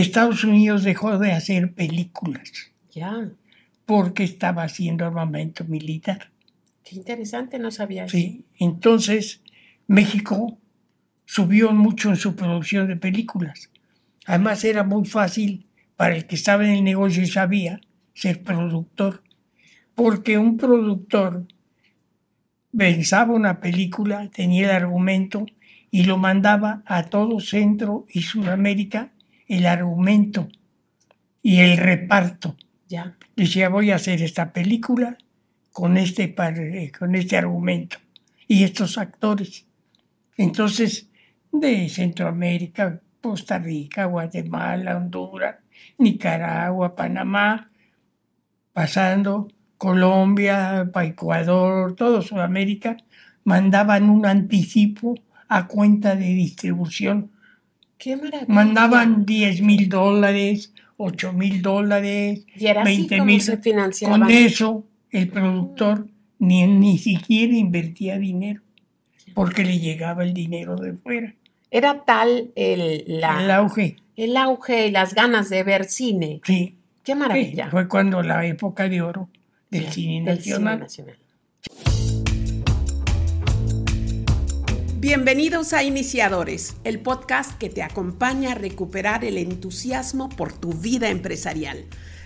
Estados Unidos dejó de hacer películas Ya. porque estaba haciendo armamento militar. Qué interesante, no sabía eso. Sí, entonces México subió mucho en su producción de películas. Además era muy fácil para el que estaba en el negocio y sabía ser productor, porque un productor pensaba una película, tenía el argumento y lo mandaba a todo Centro y Sudamérica el argumento y el reparto. Ya. Decía, voy a hacer esta película con este, eh, con este argumento y estos actores. Entonces, de Centroamérica, Costa Rica, Guatemala, Honduras, Nicaragua, Panamá, pasando Colombia, Ecuador, todo Sudamérica, mandaban un anticipo a cuenta de distribución. Qué maravilla. Mandaban 10 mil dólares, 8 mil dólares, Y era así 20 como mil. se financiaban. Con eso, el productor ni, ni siquiera invertía dinero, porque le llegaba el dinero de fuera. Era tal el, la- El auge, el auge y las ganas de ver cine. sí. Qué sí, maravilla. Fue cuando la época de oro del cine Del cine nacional. Bienvenidos a Iniciadores, el podcast que te acompaña a recuperar el entusiasmo por tu vida empresarial.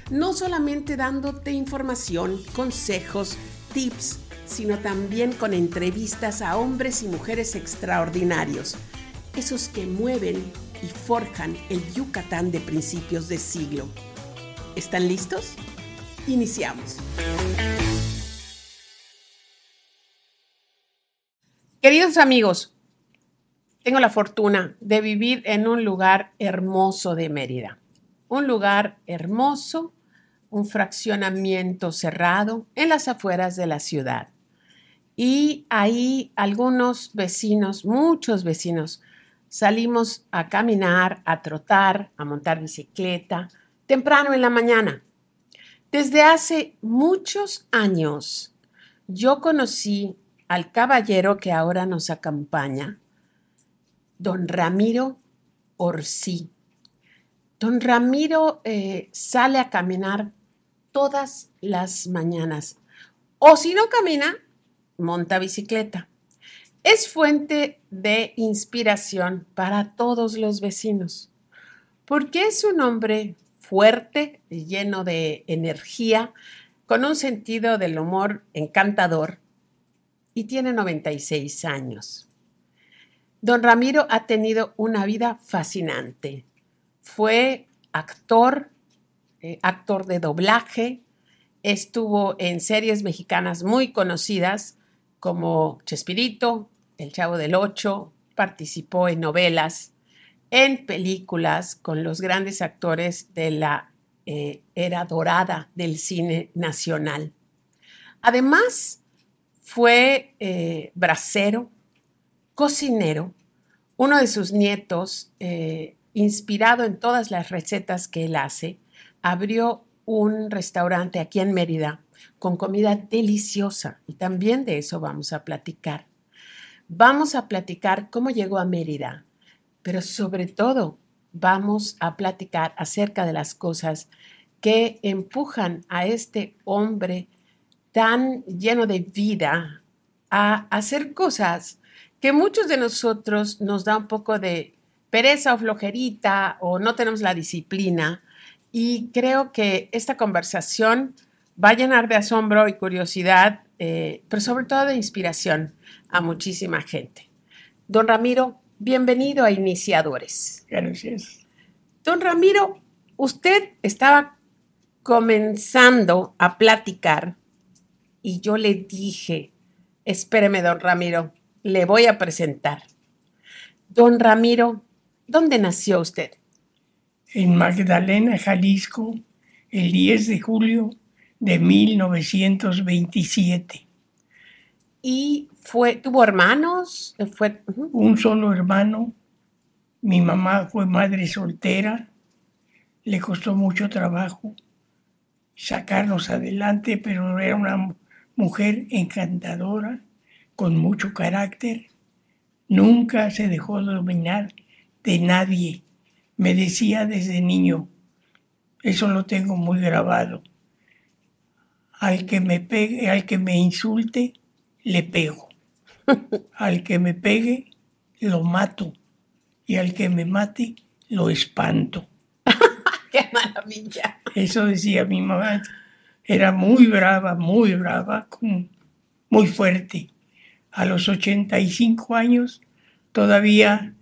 No solamente dándote información, consejos, tips, sino también con entrevistas a hombres y mujeres extraordinarios, esos que mueven y forjan el Yucatán de principios de siglo. ¿Están listos? Iniciamos. Queridos amigos, tengo la fortuna de vivir en un lugar hermoso de Mérida. Un lugar hermoso, un fraccionamiento cerrado en las afueras de la ciudad. Y ahí algunos vecinos, muchos vecinos, salimos a caminar, a trotar, a montar bicicleta, temprano en la mañana. Desde hace muchos años yo conocí al caballero que ahora nos acompaña, don Ramiro Orsí. Don Ramiro eh, sale a caminar todas las mañanas. O si no camina, monta bicicleta. Es fuente de inspiración para todos los vecinos, porque es un hombre fuerte, lleno de energía, con un sentido del humor encantador y tiene 96 años. Don Ramiro ha tenido una vida fascinante. Fue actor, eh, actor de doblaje, estuvo en series mexicanas muy conocidas como Chespirito, El Chavo del Ocho, participó en novelas, en películas con los grandes actores de la eh, era dorada del cine nacional. Además, fue eh, bracero, cocinero. Uno de sus nietos, eh, inspirado en todas las recetas que él hace, abrió un restaurante aquí en Mérida con comida deliciosa y también de eso vamos a platicar. Vamos a platicar cómo llegó a Mérida, pero sobre todo vamos a platicar acerca de las cosas que empujan a este hombre tan lleno de vida a hacer cosas que muchos de nosotros nos da un poco de pereza o flojerita o no tenemos la disciplina. Y creo que esta conversación va a llenar de asombro y curiosidad, eh, pero sobre todo de inspiración a muchísima gente. Don Ramiro, bienvenido a Iniciadores. Gracias. Don Ramiro, usted estaba comenzando a platicar y yo le dije, espéreme, don Ramiro, le voy a presentar. Don Ramiro, ¿dónde nació usted? En Magdalena, Jalisco, el 10 de julio de 1927. ¿Y fue, tuvo hermanos? Fue. Un solo hermano. Mi mamá fue madre soltera. Le costó mucho trabajo sacarnos adelante, pero era una mujer encantadora, con mucho carácter. Nunca se dejó dominar de nadie. me decía desde niño, eso lo tengo muy grabado, al que me pegue, al que me insulte, le pego. al que me pegue, lo mato. Y al que me mate, lo espanto. ¡Qué maravilla! Eso decía mi mamá. Era muy brava, muy brava, muy fuerte. A los 85 años todavía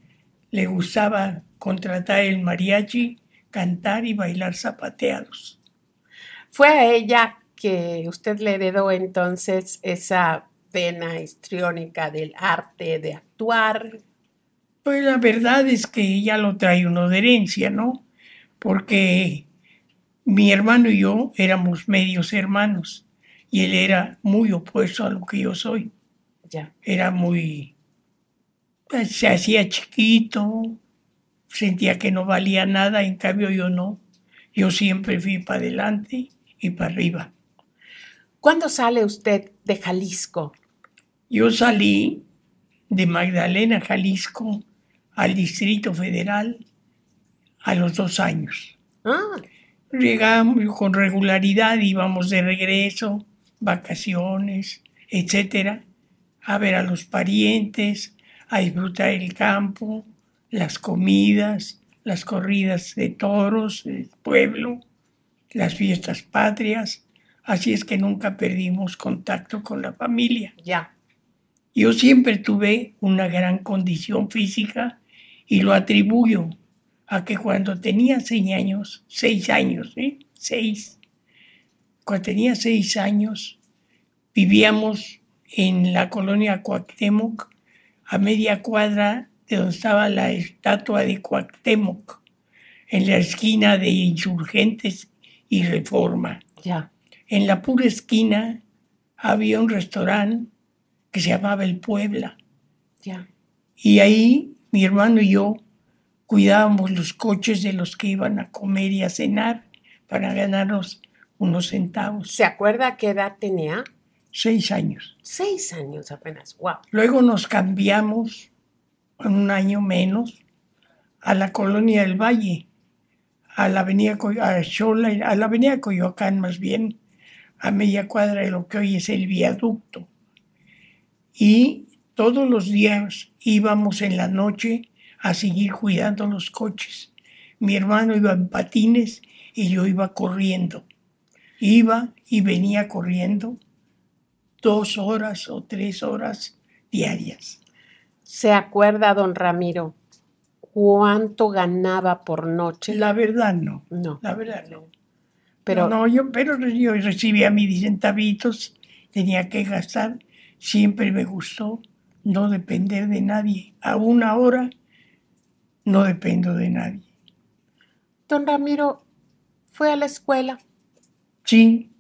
le gustaba contratar el mariachi, cantar y bailar zapateados. Fue a ella que usted le heredó entonces esa pena histriónica del arte de actuar. Pues la verdad es que ella lo trae uno de herencia, ¿no? Porque mi hermano y yo éramos medios hermanos y él era muy opuesto a lo que yo soy. Ya. Era muy... Pues, se hacía chiquito, sentía que no valía nada, en cambio yo no. Yo siempre fui para adelante y para arriba. ¿Cuándo sale usted de Jalisco? Yo salí de Magdalena, Jalisco, al Distrito Federal a los dos años. Ah. Llegamos con regularidad, íbamos de regreso, vacaciones, etcétera, a ver a los parientes, a disfrutar el campo, las comidas, las corridas de toros del pueblo, las fiestas patrias, así es que nunca perdimos contacto con la familia. Ya. Yo siempre tuve una gran condición física y lo atribuyo a que cuando tenía seis años, seis años, ¿eh? seis, cuando tenía seis años, vivíamos en la colonia Cuauhtémoc, a media cuadra de donde estaba la estatua de Cuauhtémoc, en la esquina de Insurgentes y Reforma. Ya. En la pura esquina había un restaurante que se llamaba El Puebla. Ya. Y ahí mi hermano y yo cuidábamos los coches de los que iban a comer y a cenar para ganarnos unos centavos. ¿Se acuerda qué edad tenía? Seis años. Seis años apenas. Wow. Luego nos cambiamos, en un año menos, a la colonia del Valle, a la avenida, Coy- a Xola, a la avenida Coyoacán más bien, a media cuadra de lo que hoy es el viaducto. Y todos los días íbamos en la noche a seguir cuidando los coches. Mi hermano iba en patines y yo iba corriendo. Iba y venía corriendo dos horas o tres horas diarias. ¿Se acuerda, don Ramiro, cuánto ganaba por noche? La verdad no, No, la verdad no. pero no, yo, pero yo recibía mis centavitos, tenía que gastar. Siempre me gustó no depender de nadie. Aún ahora no dependo de nadie. don Ramiro fue a la escuela. Sí,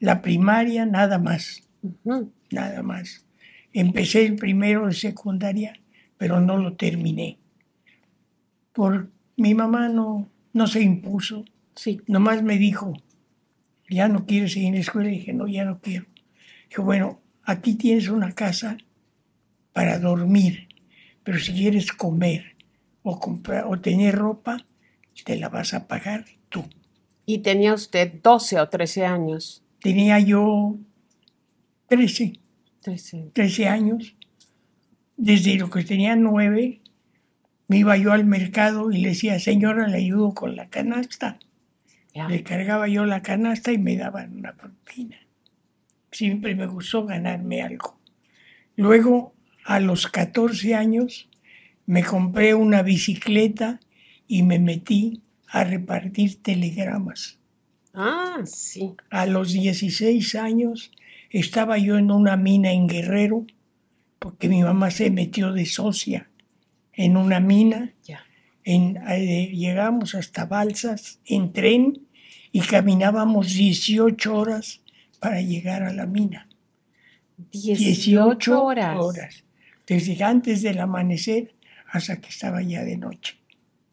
la primaria nada más, nada más. Empecé el primero de secundaria, pero no lo terminé. Por mi mamá no, no se impuso. Sí. Nomás me dijo, ya no quieres seguir en la escuela. Y dije, no, ya no quiero. Dijo, bueno, aquí tienes una casa para dormir, pero si quieres comer o, comprar, o tener ropa, te la vas a pagar tú. Y tenía usted 12 o 13 años. Tenía yo 13, 13. 13 años. Desde lo que tenía 9, me iba yo al mercado y le decía, señora, le ayudo con la canasta. Ya. Le cargaba yo la canasta y me daban una propina. Siempre me gustó ganarme algo. Luego, a los 14 años, me compré una bicicleta y me metí a repartir telegramas. Ah, sí. A los 16 años estaba yo en una mina en Guerrero, porque mi mamá se metió de socia en una mina Ya. en- eh, llegamos hasta Balsas en tren y caminábamos 18 horas para llegar a la mina. 18 horas. Desde antes del amanecer hasta que estaba ya de noche.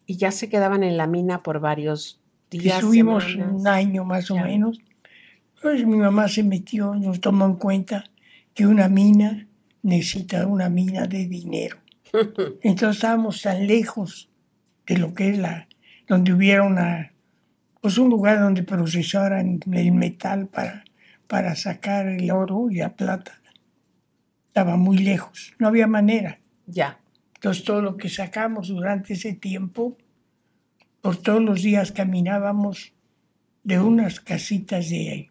Y ya se quedaban en la mina por varios días. Estuvimos semanas. un año más o Ya. menos. Pues mi mamá se metió, nos tomó en cuenta que una mina necesita una mina de dinero. Entonces estábamos tan lejos de lo que es la, donde hubiera una, pues un lugar donde procesaran el metal para, para sacar el oro y la plata. Estaba muy lejos, no había manera. Ya. Entonces todo lo que sacamos durante ese tiempo, por todos los días caminábamos de unas casitas de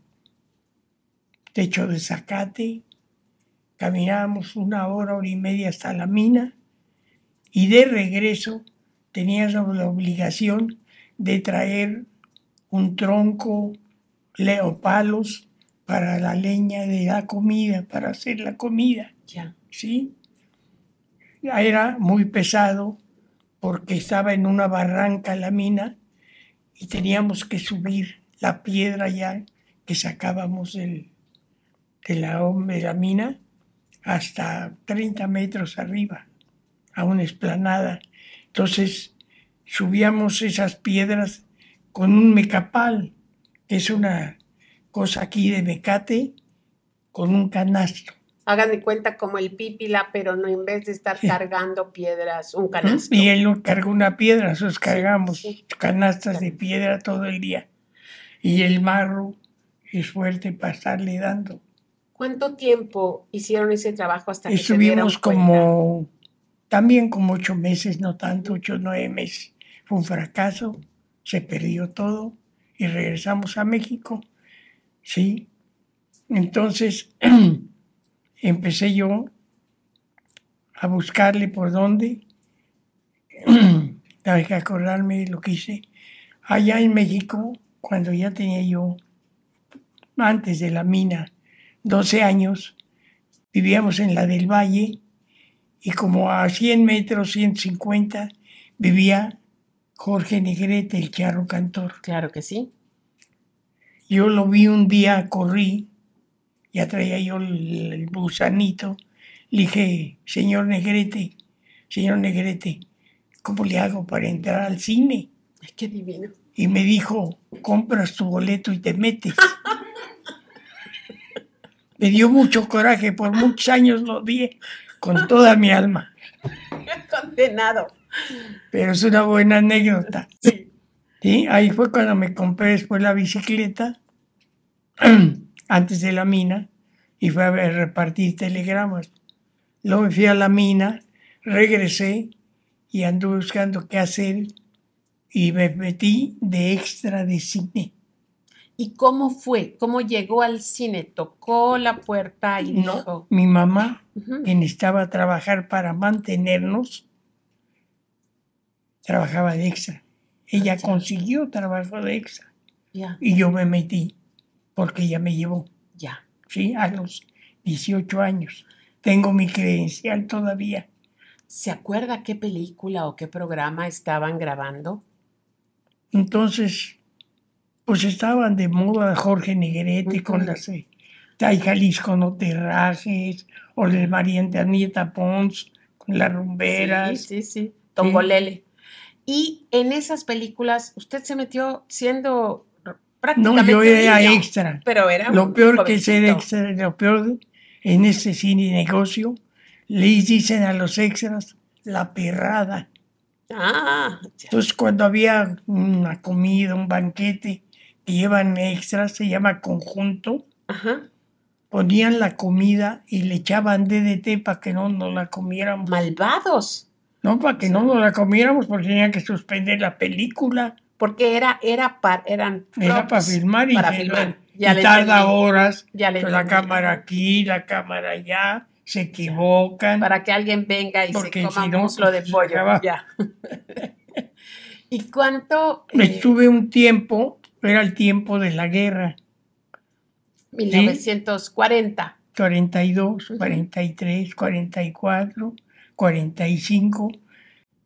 techo de zacate, caminábamos una hora, hora y media hasta la mina y de regreso teníamos la obligación de traer un tronco, leo palos para la leña de la comida, para hacer la comida. Ya. ¿Sí? Era muy pesado porque estaba en una barranca la mina y teníamos que subir la piedra ya que sacábamos del, de, la, de la mina hasta 30 metros arriba, a una esplanada. Entonces subíamos esas piedras con un mecapal, que es una cosa aquí de mecate, con un canasto. Hagan de cuenta como el pípila, pero no en vez de estar cargando piedras, un canasto. Y él cargó una piedra, nosotros cargamos sí. canastas de piedra todo el día. Y el marro es fuerte para estarle dando. ¿Cuánto tiempo hicieron ese trabajo hasta que Estuvimos como, también como ocho meses, no tanto, ocho, nueve meses. Fue un fracaso, se perdió todo y regresamos a México. Sí. Entonces empecé yo a buscarle por dónde. Hay que acordarme de lo que hice. Allá en México, cuando ya tenía yo, antes de la mina, 12 años, vivíamos en la del Valle y como a 100 metros, 150, vivía Jorge Negrete, el charro cantor. Claro que sí. Yo lo vi un día, corrí, ya traía yo el, el gusanito. Le dije, señor Negrete, señor Negrete, ¿cómo le hago para entrar al cine? Ay, qué divino. Y me dijo, compras tu boleto y te metes. me dio mucho coraje, por muchos años lo vi con toda mi alma. Condenado. Pero es una buena anécdota. Sí. ¿sí? Ahí fue cuando me compré después la bicicleta, antes de la mina, y fui a repartir telegramas. Luego me fui a la mina, regresé y anduve buscando qué hacer y me metí de extra de cine. ¿Y cómo fue? ¿Cómo llegó al cine? ¿Tocó la puerta y No, dijo? mi mamá, Ujú. que necesitaba trabajar para mantenernos, trabajaba de extra. Ella Ah, consiguió trabajo de extra y yo me metí porque ella me llevó. ya. ¿sí? A los 18 años. Tengo mi credencial todavía. ¿Se acuerda qué película o qué programa estaban grabando? Entonces, pues estaban de moda Jorge Negrete con las eh, Tai Jalisco No Te Rajes, o María Antonieta Pons con las rumberas. Sí, sí, sí. Tongolele. Y en esas películas, usted se metió siendo no, yo era niño, extra. Pero era Lo peor que ser extra, lo peor en ese cine negocio, les dicen a los extras la perrada. Ah, ya. Entonces, cuando había una comida, un banquete que llevan extras, se llama conjunto, Ajá. ponían la comida y le echaban DDT para que no nos la comiéramos. Malvados. No, para que no nos la comiéramos porque tenían que suspender la película. Porque era, era para, eran Era para filmar y, para filmar. y Ya le tarda entendí. horas. Ya le la entendí. cámara aquí, la cámara allá, se equivocan. Para que alguien venga y Porque se coma si no, muslo de pues, pollo. Ya. ¿Y cuánto? eh, Estuve un tiempo, era el tiempo de la guerra. 1940. 42, 43, 44, 45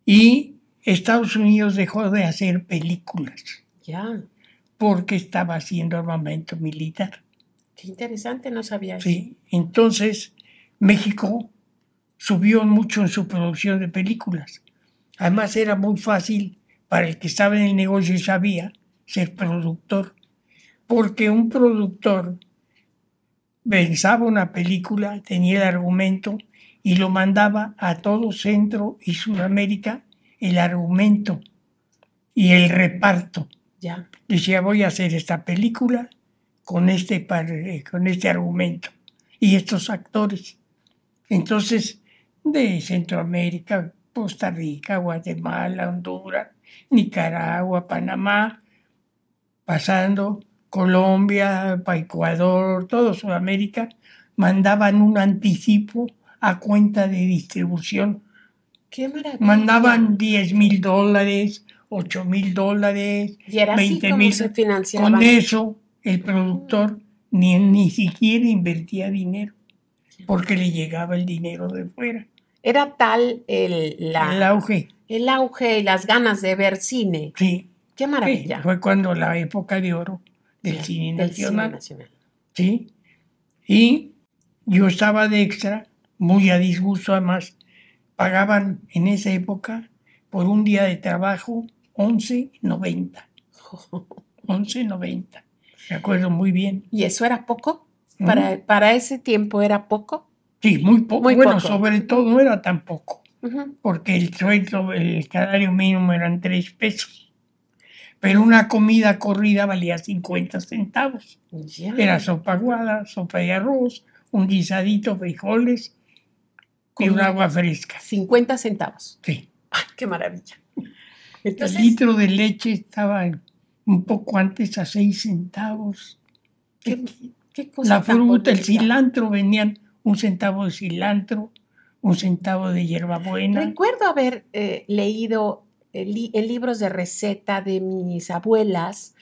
y Estados Unidos dejó de hacer películas Ya. porque estaba haciendo armamento militar. Qué interesante, no sabía eso. Sí, entonces México subió mucho en su producción de películas. Además era muy fácil para el que estaba en el negocio y sabía ser productor, porque un productor pensaba una película, tenía el argumento y lo mandaba a todo Centro y Sudamérica el argumento y el reparto. Ya. Decía, voy a hacer esta película con este, eh, con este argumento y estos actores. Entonces, de Centroamérica, Costa Rica, Guatemala, Honduras, Nicaragua, Panamá, pasando Colombia, Ecuador, todo Sudamérica, mandaban un anticipo a cuenta de distribución. Qué maravilla. Mandaban 10 mil dólares, 8 mil dólares, Y era así 20 como mil. Con eso, el productor ni, ni siquiera invertía dinero, porque le llegaba el dinero de fuera. Era tal el, la- El auge, el auge y las ganas de ver cine. sí. Qué sí, maravilla. Fue cuando la época de oro del cine Del cine nacional. ¿sí? Y yo estaba de extra, muy a disgusto además. Pagaban en esa época por un día de trabajo 11.90. 11.90. Me acuerdo muy bien. ¿Y eso era poco? Para, para ese tiempo era poco. Sí, muy poco. Muy bueno, poco. sobre todo no era tan poco, Ujú. porque el sueldo, el salario mínimo eran 3 pesos. Pero una comida corrida valía 50 centavos. Era sopa aguada, sopa de arroz, un guisadito, frijoles y un agua fresca. 50 centavos. Sí. ¡Ay, qué maravilla! El litro de leche estaba un poco antes a 6 centavos. qué, qué cosa La fruta, el cilantro, venían un centavo de cilantro, un centavo de hierbabuena. Recuerdo haber eh, leído eh, li- en libros de receta de mis abuelas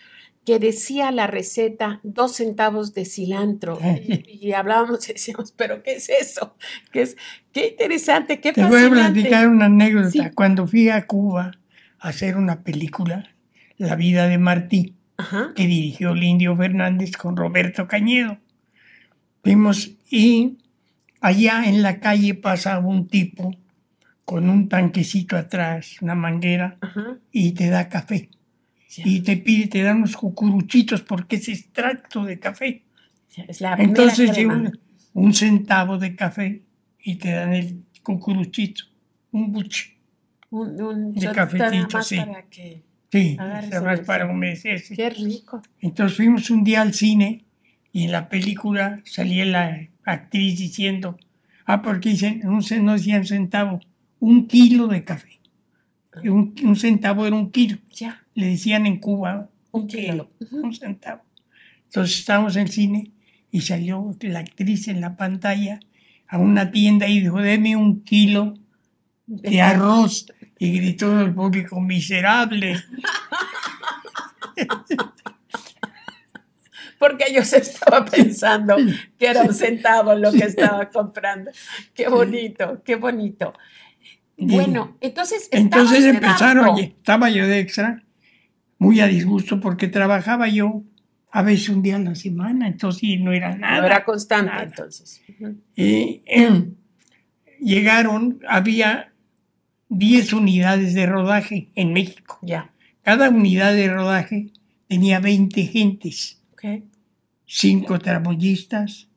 que decía la receta dos centavos de cilantro y, y hablábamos y decíamos, pero ¿qué es eso? ¿Qué, es, qué interesante, qué Te voy a platicar una anécdota. Sí. Cuando fui a Cuba a hacer una película, La vida de Martí, Ajá. que dirigió Lindio Fernández con Roberto Cañedo. Fuimos y allá en la calle pasa un tipo con un tanquecito atrás, una manguera, Ajá. y te da café. Ya, Y te pide, te da unos cucuruchitos porque es extracto de café. es la Entonces, crema. un, un centavo de café y te dan el cucuruchito, un buche. un, un de más sí. para que... Sí, el- para humedecerse. Qué rico. Entonces fuimos un día al cine y en la película salía la actriz diciendo, ah, porque dicen, un, ce- no decían centavo, un kilo de café. Y un, un centavo era un kilo. Ya, Le decían en Cuba un kilo. kilo, un centavo. Entonces estábamos en el cine y salió la actriz en la pantalla a una tienda y dijo, deme un kilo de arroz. Y gritó el público, miserable. Porque yo se estaba pensando que era un centavo lo que estaba comprando. Qué bonito, qué bonito. Bueno, entonces Entonces empezaron, estaba yo de extra, muy a disgusto, porque trabajaba yo a veces un día a la semana, entonces no era nada. No era constante nada. entonces. Em, llegaron, había 10 unidades de rodaje en México. Ya, Cada unidad de rodaje tenía 20 gentes, ok. 5 tramoyistas,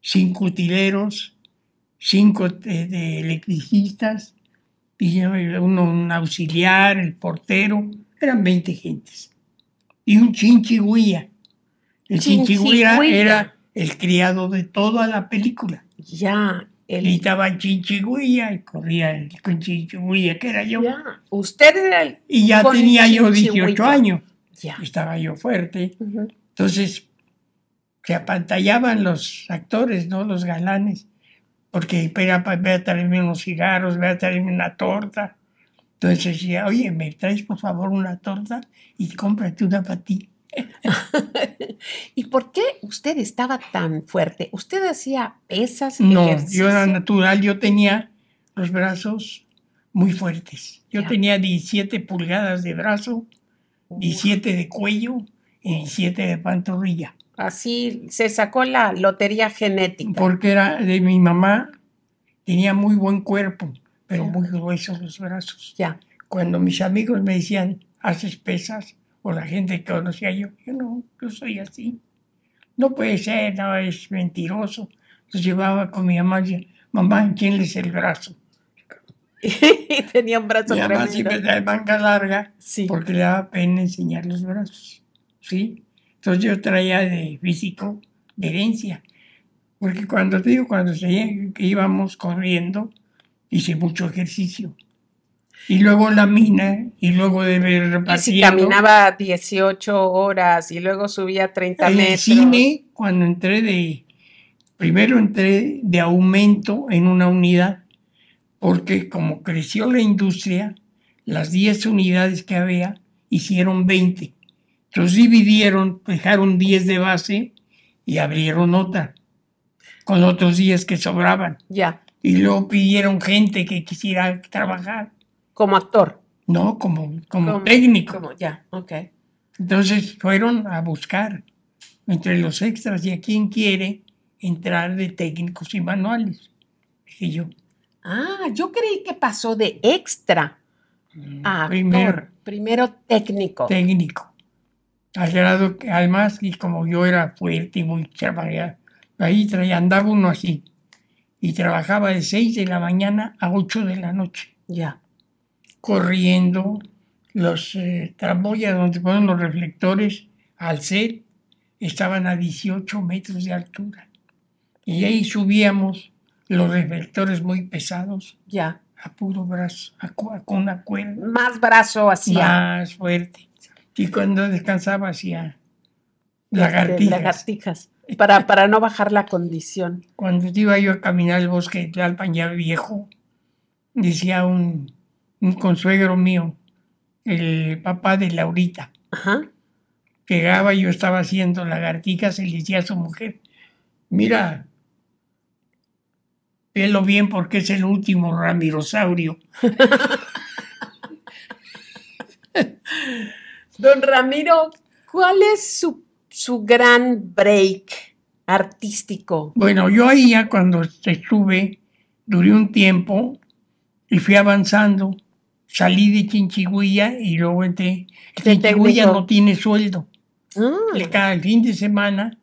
5 utileros, 5 de, de electricistas, y uno un auxiliar, el portero, eran 20 gentes. Y un chinchigüía. El Chinchigüía. era el criado de toda la película. Ya, el, Gritaba chinchigüía y corría el con chinchigüía, que era yo. ya. Usted era el. Y ya tenía yo 18 chinchigüía. años, Ya. estaba yo fuerte. Ujú. Entonces se apantallaban los actores, ¿no? Los galanes, porque espera, ve a traerme unos cigarros, ve a traerme una torta. Entonces decía, oye, ¿me traes por favor una torta? Y cómprate una para ti. ¿Y por qué usted estaba tan fuerte? ¿Usted hacía pesas? No, ejercicio? yo era natural, yo tenía los brazos muy fuertes. Yo Ya. tenía 17 pulgadas de brazo, 17 de cuello y 17 de pantorrilla. Así se sacó la lotería genética. Porque era de mi mamá, tenía muy buen cuerpo, pero muy gruesos los brazos. Ya. Cuando mis amigos me decían, haces pesas, o la gente que conocía yo, yo no, yo soy así. No puede ser, no, es mentiroso. Entonces llevaba con mi mamá y decía, mamá, es el brazo. y tenía un brazo además tremendo. siempre trae manga larga Sí. porque le daba pena enseñar los brazos. ¿Sí? Entonces yo traía de físico, de herencia. Porque cuando te digo, cuando se- íbamos corriendo, hice mucho ejercicio. Y luego la mina, y luego de ver Y si caminaba 18 horas y luego subía 30 En el metros. cine, cuando entré de. Primero entré de aumento en una unidad, porque como creció la industria, las 10 unidades que había hicieron 20. Entonces dividieron, dejaron 10 de base y abrieron otra, con otros 10 que sobraban. Ya, Y luego pidieron gente que quisiera trabajar, como actor. ¿no? Como, como, Como- técnico. Como, ya, ok. Entonces fueron a buscar entre los extras y a quien quiere entrar de técnicos y manuales. Dije yo, Ah, yo creí que pasó de extra a actor. primero Primero técnico. técnico. Al grado que además, y como yo era fuerte y muy trabajador, ahí traía, andaba uno así. Y trabajaba de 6 de la mañana a 8 de la noche, ya. corriendo los eh, tramoyas donde ponen los reflectores al set, estaban a 18 metros de altura. Y ahí subíamos los reflectores muy pesados Ya. a puro brazo, a con una cuerda Más brazo hacía. más fuerte. Y cuando descansaba hacía lagartijas. Lagartijas. Para, para no bajar la condición. Cuando iba yo a caminar el bosque de Tlalpan ya viejo, decía un, un consuegro mío, el papá de Laurita, Ajá. llegaba y yo estaba haciendo lagartijas y le decía a su mujer, mira, velo bien porque es el último ramirosaurio. Don Ramiro, ¿cuál es su, su gran break artístico? Bueno, yo ahí ya cuando estuve, duré un tiempo y fui avanzando. Salí de Chinchigüilla y luego entré. Chinchigüilla no tiene sueldo. Ah, Cada fin de semana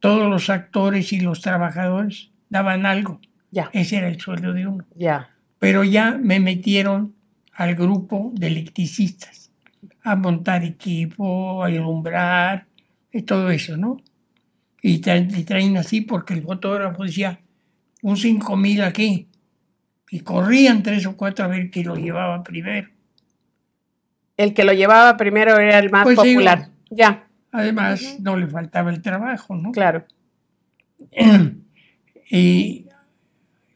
todos los actores y los trabajadores daban algo. ya, Ese era el sueldo de uno. ya. Pero ya me metieron al grupo de electricistas a montar equipo, a alumbrar y todo eso, ¿no? Y traen, y traen así porque el fotógrafo decía, un 5000 aquí. Y corrían tres o cuatro a ver quién lo llevaba primero. El que lo llevaba primero era el más Pues sí, popular. Ya, Además, no le faltaba el trabajo, ¿no? claro. y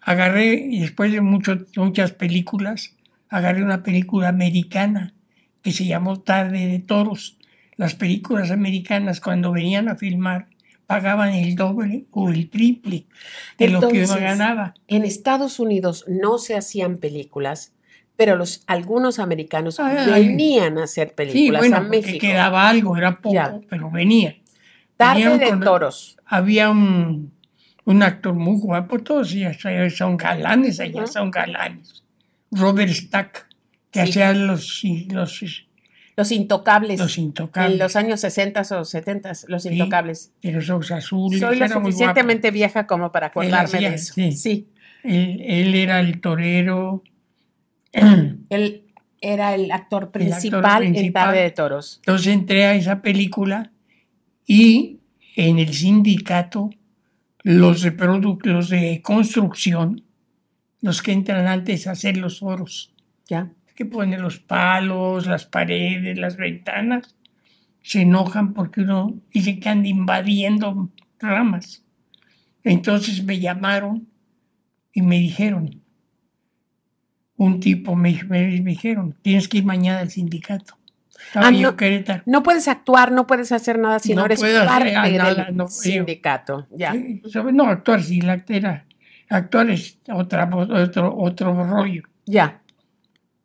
agarré, y después de mucho- muchas películas, agarré una película americana que se llamó Tarde de Toros. Las películas americanas cuando venían a filmar pagaban el doble o el triple de lo que uno ganaba. En Estados Unidos no se hacían películas, pero los algunos americanos Ay. venían a hacer Sí, películas bueno, a México. quedaba algo, era poco, Ya. pero venía. Tarde de con- toros. Había un, un actor muy guapo, todos ya son galanes, allá son galanes. Robert Stack, que Sí. hacía los, los, Los intocables. los intocables, en los años 60 o 70, los Sí, intocables. de los ojos azules. Soy lo suficientemente vieja como para acordarme hacía, de eso. sí. sí. Él, él era el torero. Él era el actor actor principal, en principal. Tarde de Toros. Entonces entré a esa película y en el sindicato los de, los de construcción, los que entran antes a hacer los foros, Ya. Que ponen los palos, las paredes, las ventanas, se enojan porque uno dice que anda invadiendo ramas. Entonces me llamaron y me dijeron, un tipo me, me- me dijeron, tienes que ir mañana al sindicato. Ah, no. en Querétaro. No puedes actuar, no puedes hacer nada si no, No eres parte nada, del yo- sindicato. Ya. No, actuar sí, la era. Actuar es otra, otro, otro rollo. Ya.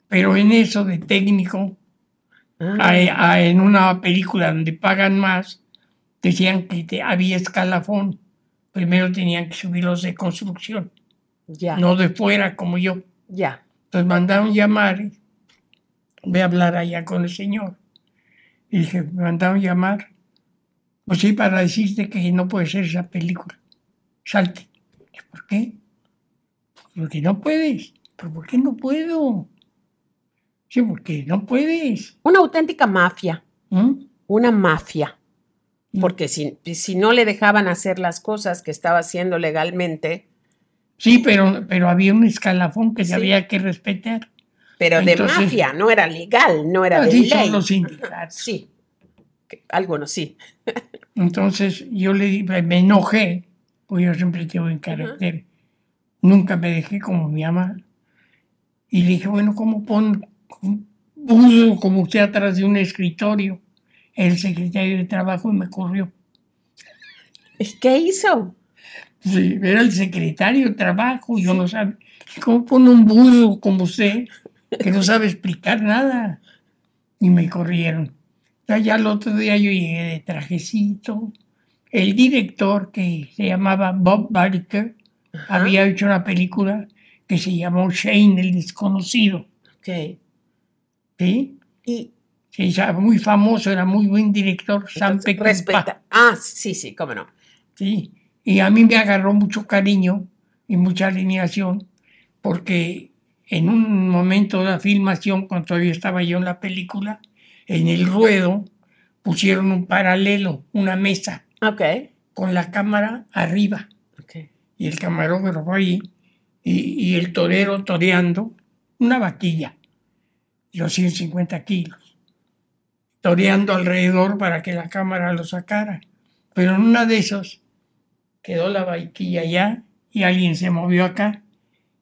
Pero en eso de técnico, Ah, a- a- en una película donde pagan más, decían que te- había escalafón. Primero tenían que subir los de construcción, ya. no de fuera como yo. Ya. Entonces mandaron llamar, voy a hablar allá con el señor. Y dije, me mandaron llamar, pues sí, para decirte que no puede ser esa película. Salte. ¿Por qué? Porque no puedes. ¿pero por qué no puedo? Sí, porque no puedes. Una auténtica mafia, ¿Mm? una mafia. Mm. Porque si, si no le dejaban hacer las cosas que estaba haciendo legalmente, Sí, pero, pero había un escalafón que se había que respetar. pero de mafia, no era legal, no era de Así son ley. los sindicatos. Sí, algunos sí. Entonces yo le di- me enojé, pues yo siempre tengo en carácter. Nunca me dejé como mi mamá. Y le dije, bueno, ¿cómo pon un buzo como usted atrás de un escritorio? El secretario de trabajo y me corrió. ¿Qué hizo? Sí, era el secretario de trabajo, yo no sabía. ¿Cómo pone un buzo como usted que no sabe explicar nada? Y me corrieron. Ya, el otro día yo llegué de trajecito. El director, que se llamaba Bob Barker, Ajá. había hecho una película que se llamó Shane el desconocido. Ok. ¿Sí? Y ya muy famoso, era muy buen director, entonces, respeta. Ah, sí, sí, cómo no. Sí, y a mí me agarró mucho cariño y mucha alineación, porque en un momento de la filmación, cuando todavía estaba yo en la película, en el ruedo pusieron un paralelo, una mesa, Ok. con la cámara arriba, Ok. y el camarógrafo ahí, y, y el torero toreando una vaquilla, de 250 kilos, toreando alrededor para que la cámara lo sacara. Pero en una de esos quedó la vaquilla allá y alguien se movió acá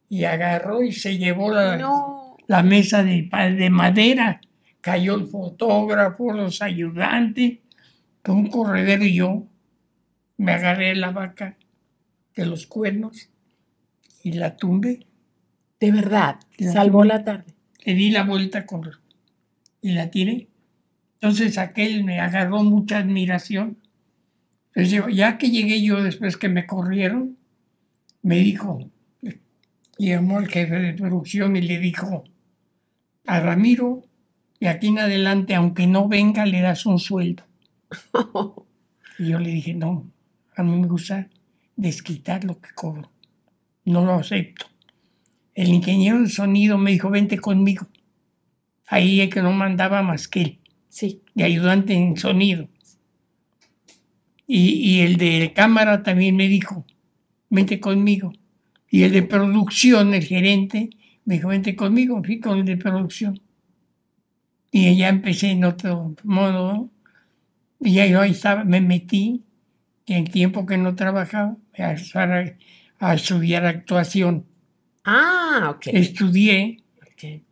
y agarró y se llevó la, No. la mesa de, madera. Cayó el fotógrafo, los ayudantes, con un corredero y yo me agarré la vaca de los cuernos y la tumbé. De verdad, salvó la tarde. Le di la vuelta con, y la tiré. Entonces aquel me agarró mucha admiración. Entonces yo, ya que llegué yo después que me corrieron, me dijo, llamó al jefe de producción y le dijo, a Ramiro, de aquí en adelante, aunque no venga, le das un sueldo. Y yo le dije, no, a mí me gusta desquitar lo que cobro. No lo acepto. El ingeniero de sonido me dijo, vente conmigo. Ahí es que no mandaba más que él, Sí. de ayudante en sonido. Y, y el de cámara también me dijo, vente conmigo. Y el de producción, el gerente, me dijo, vente conmigo, fui con el de producción. Y ya empecé en otro modo, ¿no? Y ya yo ahí estaba, me metí, y en tiempo que no trabajaba, a, estar- a estudiar actuación. Ah, ok. Estudié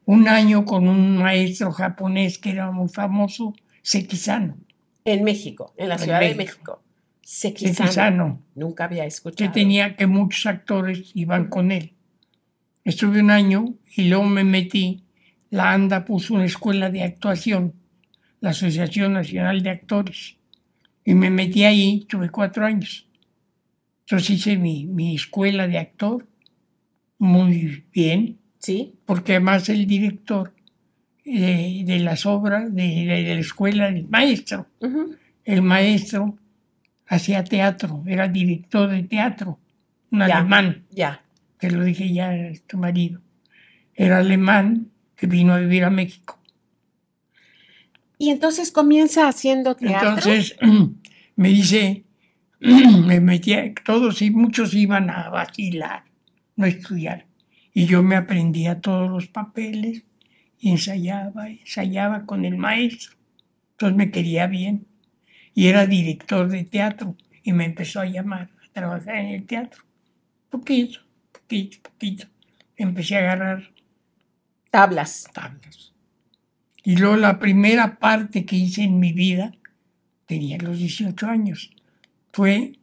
un año con un maestro japonés que era muy famoso, Sekizano. En México, en la En Ciudad de México. Sekizano. Sekizano, Nunca había que escuchado. tenía que muchos actores iban con él. Estuve un año y luego me metí. La ANDA puso una escuela de actuación, la Asociación Nacional de Actores. Y me metí ahí, tuve cuatro años. Entonces hice mi, mi escuela de actor muy bien, Sí. porque además el director eh, de las obras de, de- de la escuela, el maestro, el maestro hacía teatro, era director de teatro, un Ya. alemán, Ya. que lo dije ya, tu marido, era alemán que vino a vivir a México. Y entonces comienza haciendo teatro. Entonces me dice, me metía, todos y muchos iban a vacilar, no estudiar. Y yo me aprendía todos los papeles y ensayaba, ensayaba con el maestro. Entonces me quería bien. Y era director de teatro y me empezó a llamar a trabajar en el teatro. Poquito, poquito, poquito. Empecé a agarrar Tablas. tablas. Y luego la primera parte que hice en mi vida, tenía los 18 años, fue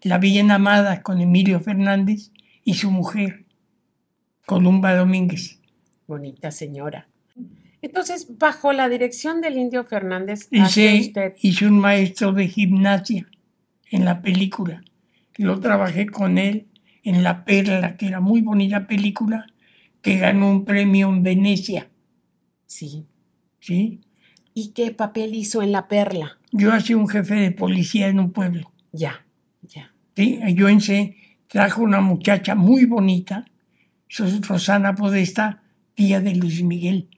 La Bien Amada con Emilio Fernández y su mujer, Columba Domínguez. Bonita señora. Entonces, bajo la dirección del Indio Fernández, Hice, usted. hice un maestro de gimnasia en la película. Lo trabajé con él en La Perla, que era muy bonita película, que ganó un premio en Venecia. Sí. ¿sí? ¿Y qué papel hizo en La Perla? Yo hacía un jefe de policía en un pueblo. Ya, ya. ¿sí? Yo en trajo una muchacha muy bonita, Rosana Podesta, tía de Luis Miguel.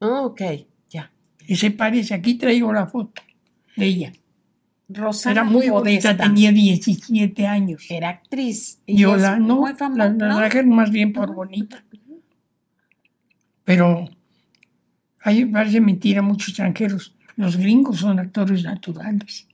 Ah, ok, ya. Y se parece, aquí traigo la foto de ella. Rosana Era muy bonita, Podesta. tenía 17 años. Era actriz. Yo Ella es la, no, la, la traje más bien por bonita. Pero hay, parece mentira, muchos extranjeros. Los gringos son actores naturales.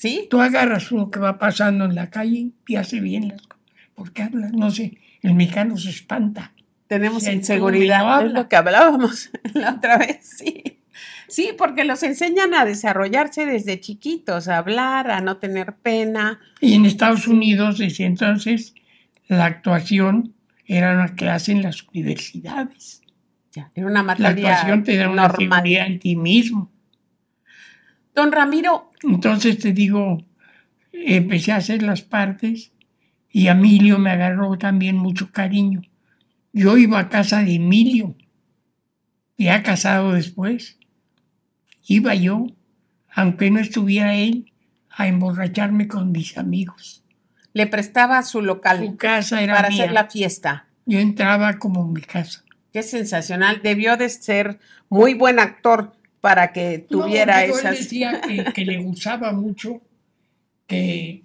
¿Sí? Tú agarras uno que va pasando en la calle y hace bien las cosas. Porque habla, no sé, el mexicano se espanta. Tenemos inseguridad, es lo que hablábamos la otra vez, sí. Sí, porque los enseñan a desarrollarse desde chiquitos, a hablar, a no tener pena. Y en Estados Unidos, desde entonces, la actuación era una clase en las universidades. Ya, era una La materia actuación te da una seguridad en ti mismo. Don Ramiro, Entonces te digo, empecé a hacer las partes y Emilio me agarró también mucho cariño. Yo iba a casa de Emilio, ya casado después. Iba yo, aunque no estuviera él, a emborracharme con mis amigos. le prestaba su Su local casa era para mía. hacer la fiesta. Yo entraba como en mi casa. Qué sensacional. Debió de ser muy buen actor para que tuviera No, digo, él esas. decía que, que le gustaba mucho que,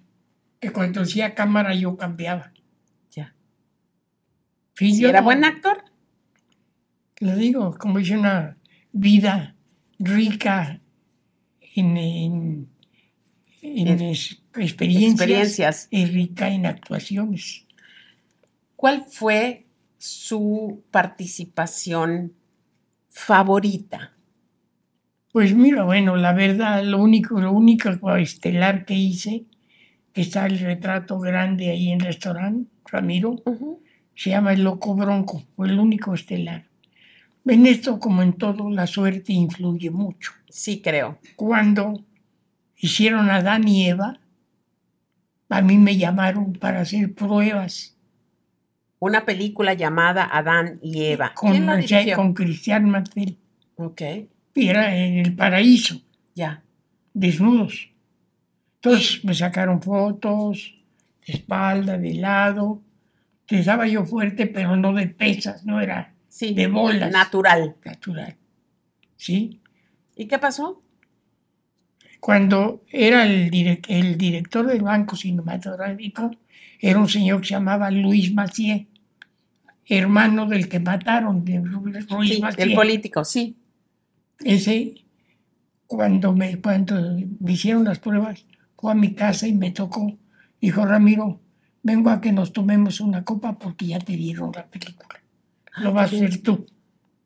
que cuando hacía cámara yo cambiaba. Ya. Sí, Si yo era no- buen actor. Le digo, como dice una vida rica en, en, en En es- experiencias, experiencias. y rica en actuaciones. ¿Cuál fue su participación favorita? Pues mira, bueno, la verdad, lo único, lo único estelar que hice, que está el retrato grande ahí en el restaurante, Ramiro, se llama El Loco Bronco, fue el único estelar. En esto, como en todo, la suerte influye mucho. Sí, creo. Cuando hicieron a Adán y Eva, a mí me llamaron para hacer pruebas Una película llamada Adán y Eva. con, ¿Quién la dirigió? con Cristian Martel. Ok, era en el paraíso, ya. desnudos. Entonces me sacaron fotos de espalda, de lado. Estaba yo fuerte, pero no de pesas, no era Sí. de bolas. Natural. natural. ¿Sí? ¿Y qué pasó? Cuando era el, direc- el director del Banco Cinematográfico, era un señor que se llamaba Luis Macié, hermano del que mataron, de Luis Sí, Macié. el político, sí. Ese, cuando me, cuando me hicieron las pruebas, fue a mi casa y me tocó. Dijo, Ramiro, vengo a que nos tomemos una copa porque ya te dieron la película. Lo vas a hacer tú.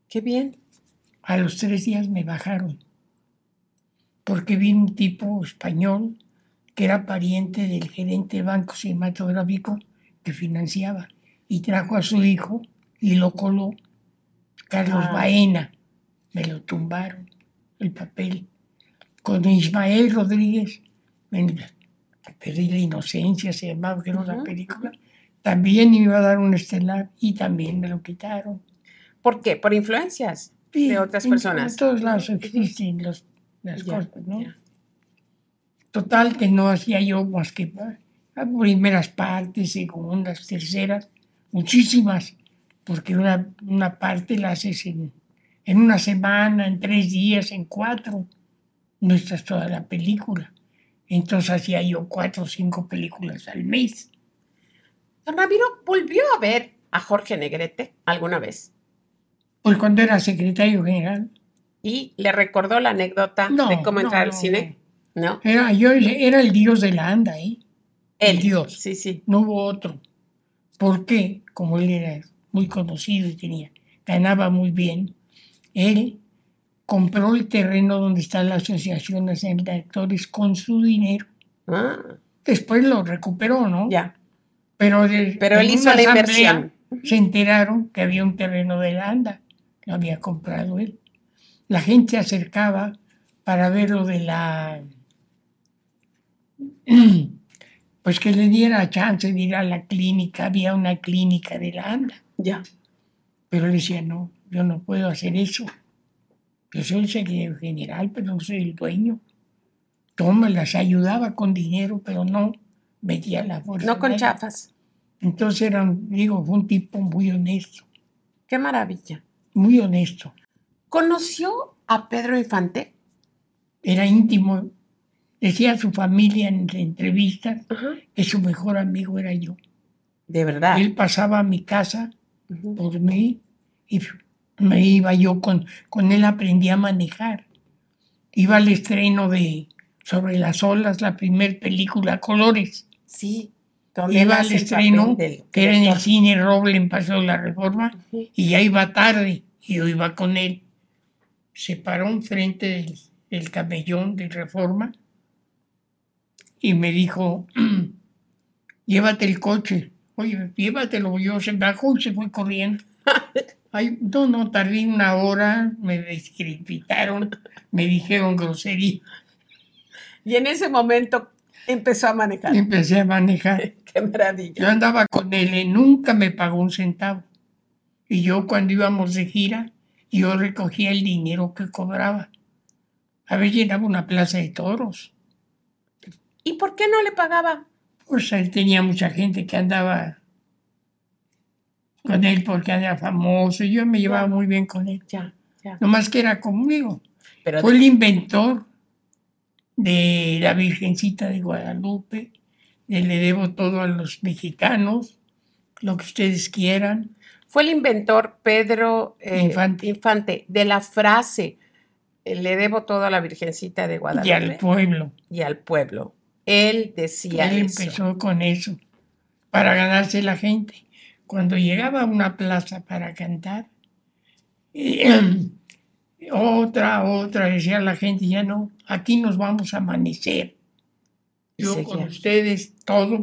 Qué bien. A los tres días me bajaron, porque vi un tipo español que era pariente del gerente del banco cinematográfico que financiaba y trajo a su hijo y lo coló. Carlos Ah. Baena, me lo tumbaron el papel. Con Ismael Rodríguez, Perdí la inocencia, se llamaba, que era una película. También iba a dar un estelar y también me lo quitaron. ¿Por qué? Por influencias Sí, de otras en- personas. En todos lados existen los- las cosas, ¿no? Total, que no hacía yo más que pa- a primeras partes, segundas, terceras, muchísimas, porque una, una parte la haces en, en una semana, en tres días, en cuatro. No estás toda la película. Entonces hacía yo cuatro o cinco películas al mes. Don Ramiro volvió a ver a Jorge Negrete alguna vez Pues cuando era secretario general, y le recordó la anécdota No, de cómo no, entrar al no, cine. ¿No? era, yo era el dios de la anda, ¿eh? Él. Dios. Sí, sí. no hubo otro. ¿Por qué? Como él era muy conocido y tenía, ganaba muy bien, él compró el terreno donde está la Asociación Nacional de Actores con su dinero. Ah, Después lo recuperó, ¿no? ya. Pero, de- Pero él hizo la inversión. Se enteraron que había un terreno de la ANDA, lo había comprado él. La gente se acercaba para ver lo de la... Pues que le diera chance de ir a la clínica, había una clínica de la ANDA. Ya. Pero él decía, no, yo no puedo hacer eso. Yo soy el secretario general, pero no soy el dueño. Toma, las ayudaba con dinero, pero no metía la fuerza. No con chafas. Entonces era, un- digo, fue un tipo muy honesto, Qué maravilla. muy honesto. ¿Conoció a Pedro Infante? Era íntimo. Decía a su familia en entrevistas que su mejor amigo era yo. De verdad. Él pasaba a mi casa Ujú. por mí y me iba yo con, con él aprendí a manejar. Iba al estreno de Sobre las olas, la primer película colores. Sí. Iba al estreno, del que era en el cine Roble en Paseo de la Reforma, y ya iba tarde, y yo iba con él. Se paró enfrente del, del camellón de Reforma y me dijo, llévate el coche. Oye, llévatelo. Yo se bajó y se fue corriendo. Ay, no, no, tardé una hora, me descripitaron, me dijeron grosería. Y en ese momento empezó a manejar. Empecé a manejar. Qué maravilla. Yo andaba con él, y nunca me pagó un centavo. Y yo cuando íbamos de gira, yo recogía el dinero que cobraba. A veces llenaba una plaza de toros. ¿Y por qué no le pagaba? Pues él tenía mucha gente que andaba con él porque era famoso. Yo me llevaba muy bien con él. Ya, ya. Nomás que era conmigo. Pero Fue el inventor de la Virgencita de Guadalupe. Le debo todo a los mexicanos, lo que ustedes quieran. fue el inventor Pedro eh, Infante. Infante de la frase eh, le debo todo a la Virgencita de Guadalupe Y al pueblo. y al pueblo. Él decía Él eso. empezó con eso, para ganarse la gente. Cuando llegaba a una plaza para cantar, eh, otra, otra, decía la gente, ya no, aquí nos vamos a amanecer. Y Yo seguía. con ustedes, todo,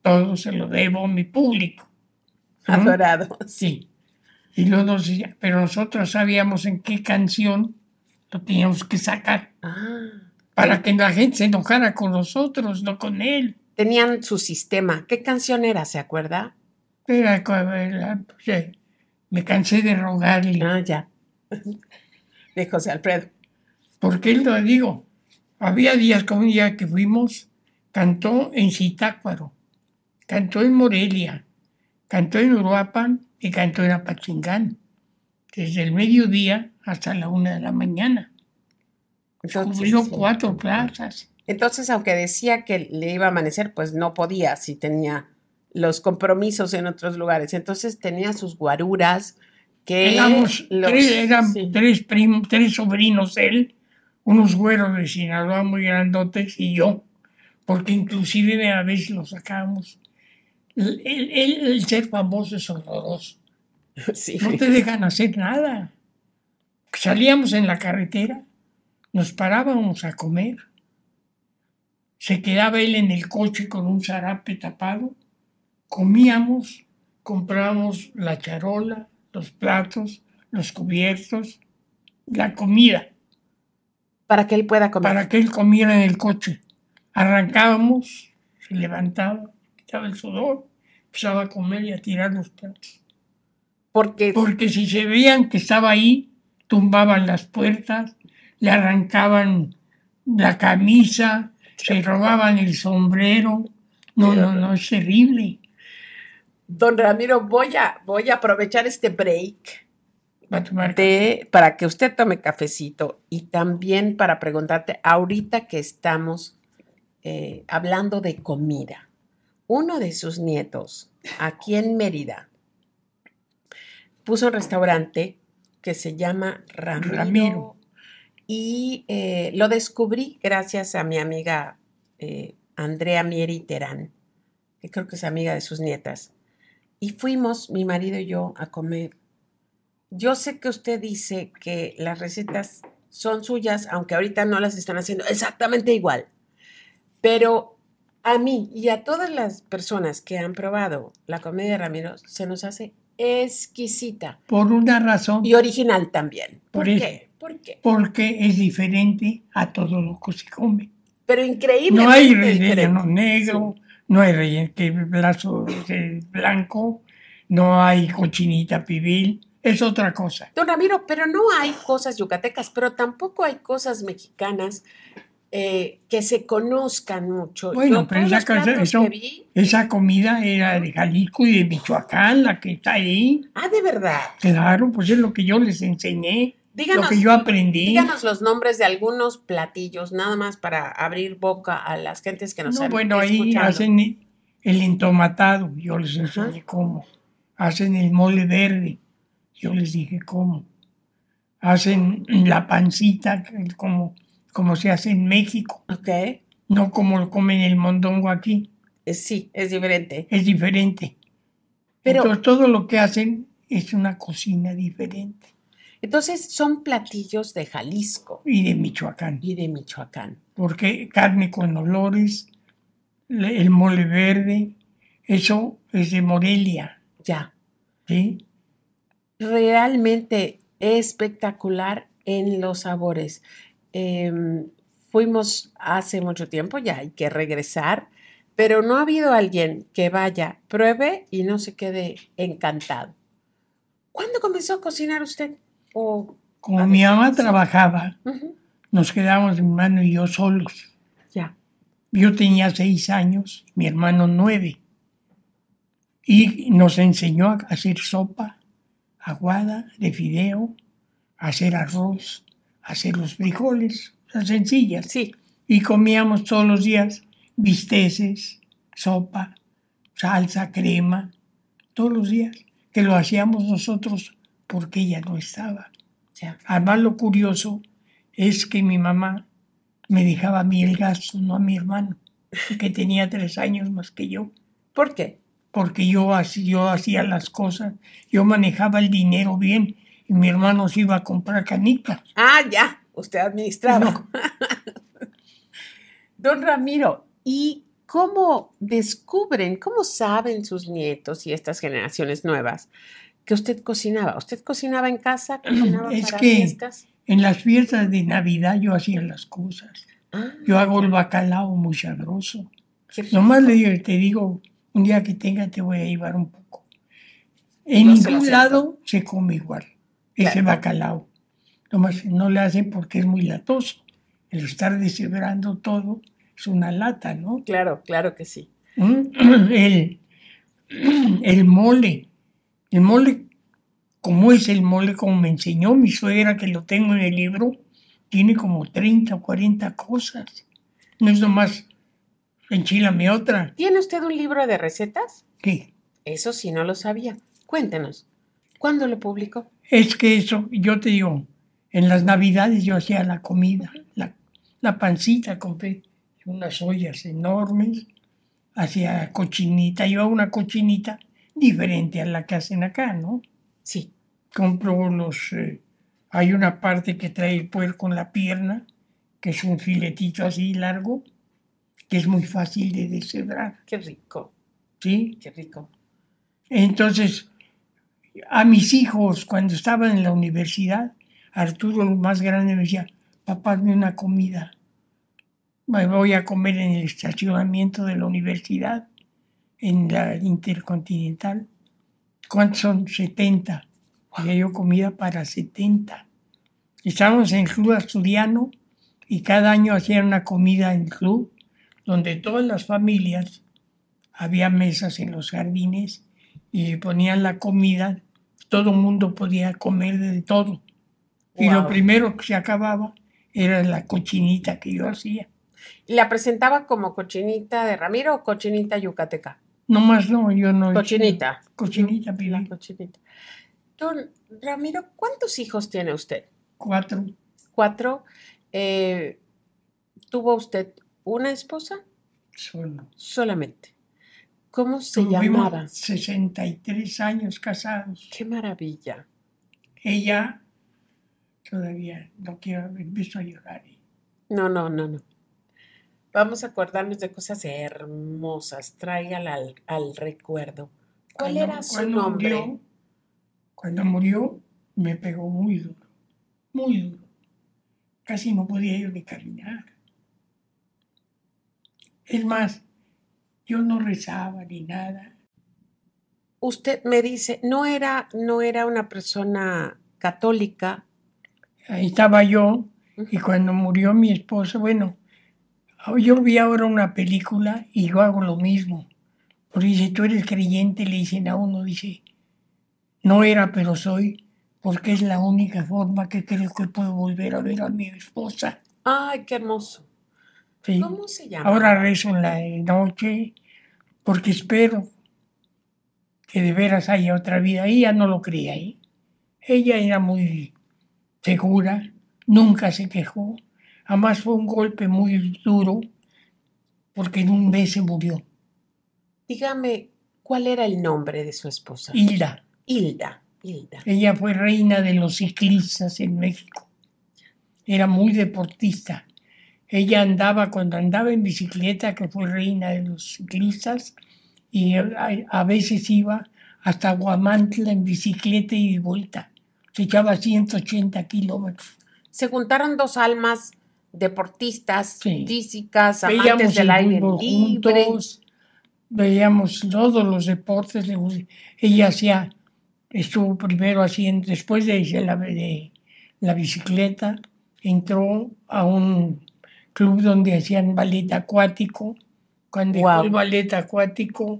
todo se lo debo a mi público. ¿no? Adorado. Sí. Y luego decía, pero nosotros sabíamos en qué canción lo teníamos que sacar Ah, para que la gente se enojara con nosotros, no con él. tenían su sistema. ¿Qué canción era? ¿Se acuerda? Era, pues, eh, me cansé de rogarle, Ah, ya. De José Alfredo. porque él lo digo, había días como un día que fuimos, cantó en Zitácuaro, cantó en Morelia, cantó en Uruapan y cantó en Apachingán, desde el mediodía hasta la una de la mañana. Cubrió cuatro plazas. Entonces, aunque decía que le iba a amanecer, pues no podía si tenía los compromisos en otros lugares. Entonces tenía sus guaruras que Éramos los- tres, eran sí. tres primos, tres sobrinos él, unos güeros de Sinaloa muy grandotes y yo, porque inclusive a veces lo sacábamos. El, el- el- el ser famoso es horroroso. Sí. No te dejan hacer nada. Salíamos en la carretera, nos parábamos a comer. Se quedaba él en el coche con un zarape tapado. Comíamos, comprábamos la charola, los platos, los cubiertos, la comida, Para que él pueda comer. para que él comiera en el coche. Arrancábamos, se levantaba, quitaba el sudor, empezaba a comer y a tirar los platos. Porque Porque si se veían que estaba ahí, tumbaban las puertas, le arrancaban la camisa, se robaban el sombrero. No, no, no, es terrible. Don Ramiro, voy a, voy a aprovechar este break de, para que usted tome cafecito y también para preguntarte, ahorita que estamos eh, hablando de comida, uno de sus nietos aquí en Mérida puso un restaurante que se llama Ramiro, Ramiro. y eh, lo descubrí gracias a mi amiga eh, Andrea Mieri Terán, que creo que es amiga de sus nietas. Y fuimos, mi marido y yo, a comer. Yo sé que usted dice que las recetas son suyas, aunque ahorita no las están haciendo exactamente igual. Pero a mí y a todas las personas que han probado la comida de Ramiro, se nos hace exquisita Por una razón, y original también. ¿Por Por qué? ¿Por qué? porque es diferente a todo lo que se come. Pero increíble. No hay relleno negro, no hay relleno blanco, no hay cochinita pibil, es otra cosa. Don Ramiro, pero no hay cosas yucatecas, pero tampoco hay cosas mexicanas eh, que se conozcan mucho. Bueno, Yo pero esa, casa- eso- vi- esa comida era de Jalisco y de Michoacán, la que está ahí. Ah, de verdad. Claro, pues es lo que yo les enseñé, Díganos, lo que yo aprendí. díganos los nombres de algunos platillos, nada más para abrir boca a las gentes que nos No, están bueno, ahí hacen el entomatado, yo les enseñé cómo. Hacen el mole verde, yo les dije cómo. Hacen la pancita, como, como se hace en México, Ok. no como lo comen el mondongo aquí, Sí, es diferente. es diferente. Pero- Entonces todo lo que hacen es una cocina diferente. Entonces, son platillos de Jalisco Y de Michoacán, y de Michoacán. porque carne con olores, el mole verde, eso es de Morelia, Ya. ¿sí? Realmente espectacular en los sabores. Em, fuimos hace mucho tiempo, ya hay que regresar, pero no ha habido alguien que vaya, pruebe y no se quede encantado. ¿Cuándo comenzó a cocinar usted? O, Como mi mamá sí. trabajaba, nos quedábamos mi hermano y yo solos. ya. Yo tenía seis años, mi hermano nueve. Y nos enseñó a hacer sopa aguada de fideo, a hacer arroz, a hacer los frijoles, las sencillas. Sí, Y comíamos todos los días bisteces, sopa, salsa, crema, todos los días, que lo hacíamos nosotros porque ella no estaba. ya. Además, lo curioso es que mi mamá me dejaba a mí el gasto, no a mi hermano, que tenía tres años más que yo, ¿Por qué? porque yo, así- yo hacía las cosas, yo manejaba el dinero bien y mi hermano se iba a comprar canicas. Ah, ya, usted administraba. No. Don Ramiro, ¿y cómo descubren, cómo saben sus nietos y estas generaciones nuevas que usted cocinaba? ¿Usted cocinaba en casa? ¿Cocinaba Es para que- fiestas? En las fiestas de Navidad yo hacía las cosas. Ah, Yo hago el bacalao muy sabroso. Nomás le digo, te digo, un día que tenga te voy a llevar un poco. En No ningún lado se come igual ese Claro. bacalao. Nomás no le hacen porque es muy latoso. El estar deshebrando todo es una lata, ¿no? Claro, claro que sí. ¿Mm? El, el mole. El mole, como es el mole, como me enseñó mi suegra, que lo tengo en el libro, tiene como 30 o 40 cosas. No es nomás enchilame otra. ¿Tiene usted un libro de recetas? ¿Qué? Eso sí, no lo sabía. Cuéntenos. ¿Cuándo lo publicó? Es que eso, yo te digo, en las navidades yo hacía la comida, la, la pancita, compré unas ollas enormes, hacía cochinita, yo hago una cochinita diferente a la que hacen acá, ¿no? Sí. compro los... eh, hay una parte que trae el puerco en la pierna, que es un filetito así largo, que es muy fácil de deshebrar, Qué rico, ¿sí? qué rico. Entonces, a mis hijos, cuando estaban en la universidad, Arturo, el más grande, me decía, papá, hazme una comida. Me voy a comer en el estacionamiento de la universidad, en la Intercontinental. ¿Cuántos son? 70. Había yo comida para 70. Estábamos en el club asturiano y cada año hacían una comida en el club donde todas las familias había mesas en los jardines y ponían la comida, todo el mundo podía comer de todo. Y lo primero que se acababa era la cochinita que yo hacía. ¿Y la presentaba como cochinita de Ramiro o cochinita yucateca? No más no, yo no. Cochinita. Cochinita, La pide cochinita. Don Ramiro, ¿cuántos hijos tiene usted? cuatro. Cuatro. Eh, ¿Tuvo usted una esposa? Solo. Solamente. ¿Cómo se Tuvimos llamaba? 63 años casados. Qué maravilla. Ella todavía no quiero, empiezo a llorar. No, no, no, no. Vamos a acordarnos de cosas hermosas. Tráigala al, al recuerdo. ¿Cuál Cuando- era su cuando nombre? Murió, cuando murió, me pegó muy duro, muy duro. Casi no podía yo ni caminar. Es más, yo no rezaba ni nada. Usted me dice, no era, no era una persona católica. Ahí estaba yo y cuando murió mi esposa, bueno, Yo vi ahora una película y yo hago lo mismo. Porque dice, tú eres creyente, le dicen a uno, dice, no era, pero soy, porque es la única forma que creo que puedo volver a ver a mi esposa. Ay, qué hermoso. Sí. ¿Cómo se llama? Ahora rezo en la noche porque espero que de veras haya otra vida. Ella no lo creía ahí. Ella era muy segura, nunca se quejó. Además fue un golpe muy duro porque en un mes se murió. Dígame, ¿cuál era el nombre de su esposa? Hilda. Hilda. Hilda. Ella fue reina de los ciclistas en México. Era muy deportista. Ella andaba, cuando andaba en bicicleta, que fue reina de los ciclistas, y a, veces iba hasta Guamantla en bicicleta y de vuelta. Se echaba 180 kilómetros. Se juntaron dos almas deportistas, Sí. físicas, amantes Veíamos del el aire libre. juntos, veíamos todos los deportes. Ella hacía, estuvo primero haciendo, después de la, de la bicicleta, entró a un club donde hacían ballet acuático. Cuando dejó Guau. el ballet acuático,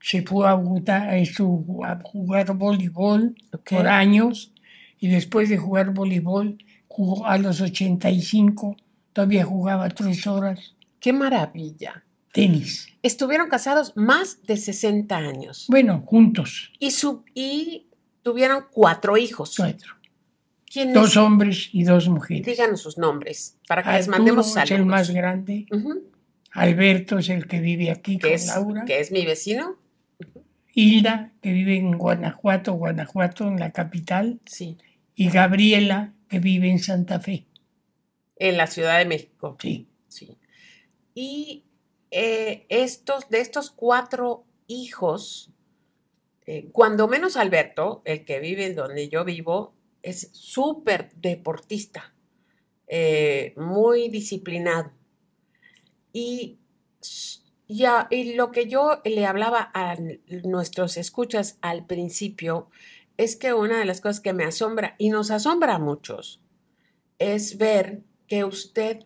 se fue a, Bogotá, a jugar voleibol por años y después de jugar voleibol, jugó a los 85, todavía jugaba tres horas ¡Qué maravilla! tenis. Estuvieron casados más de 60 años Bueno, juntos, y, su, y tuvieron cuatro hijos. cuatro. ¿Quiénes? Dos hombres y dos mujeres. Díganos sus nombres para que les mandemos es saludos. el más grande. Alberto es el que vive aquí que, con es, Laura, que es mi vecino. Hilda, que vive en Guanajuato, Guanajuato, en la capital, Sí. y Gabriela, que vive en Santa Fe. En la Ciudad de México. Sí. Sí. Y eh, estos, de estos cuatro hijos, eh, cuando menos Alberto, el que vive donde yo vivo, es súper deportista, eh, muy disciplinado. Y, ya, y lo que yo le hablaba a nuestros escuchas al principio es que una de las cosas que me asombra, y nos asombra a muchos, es ver que usted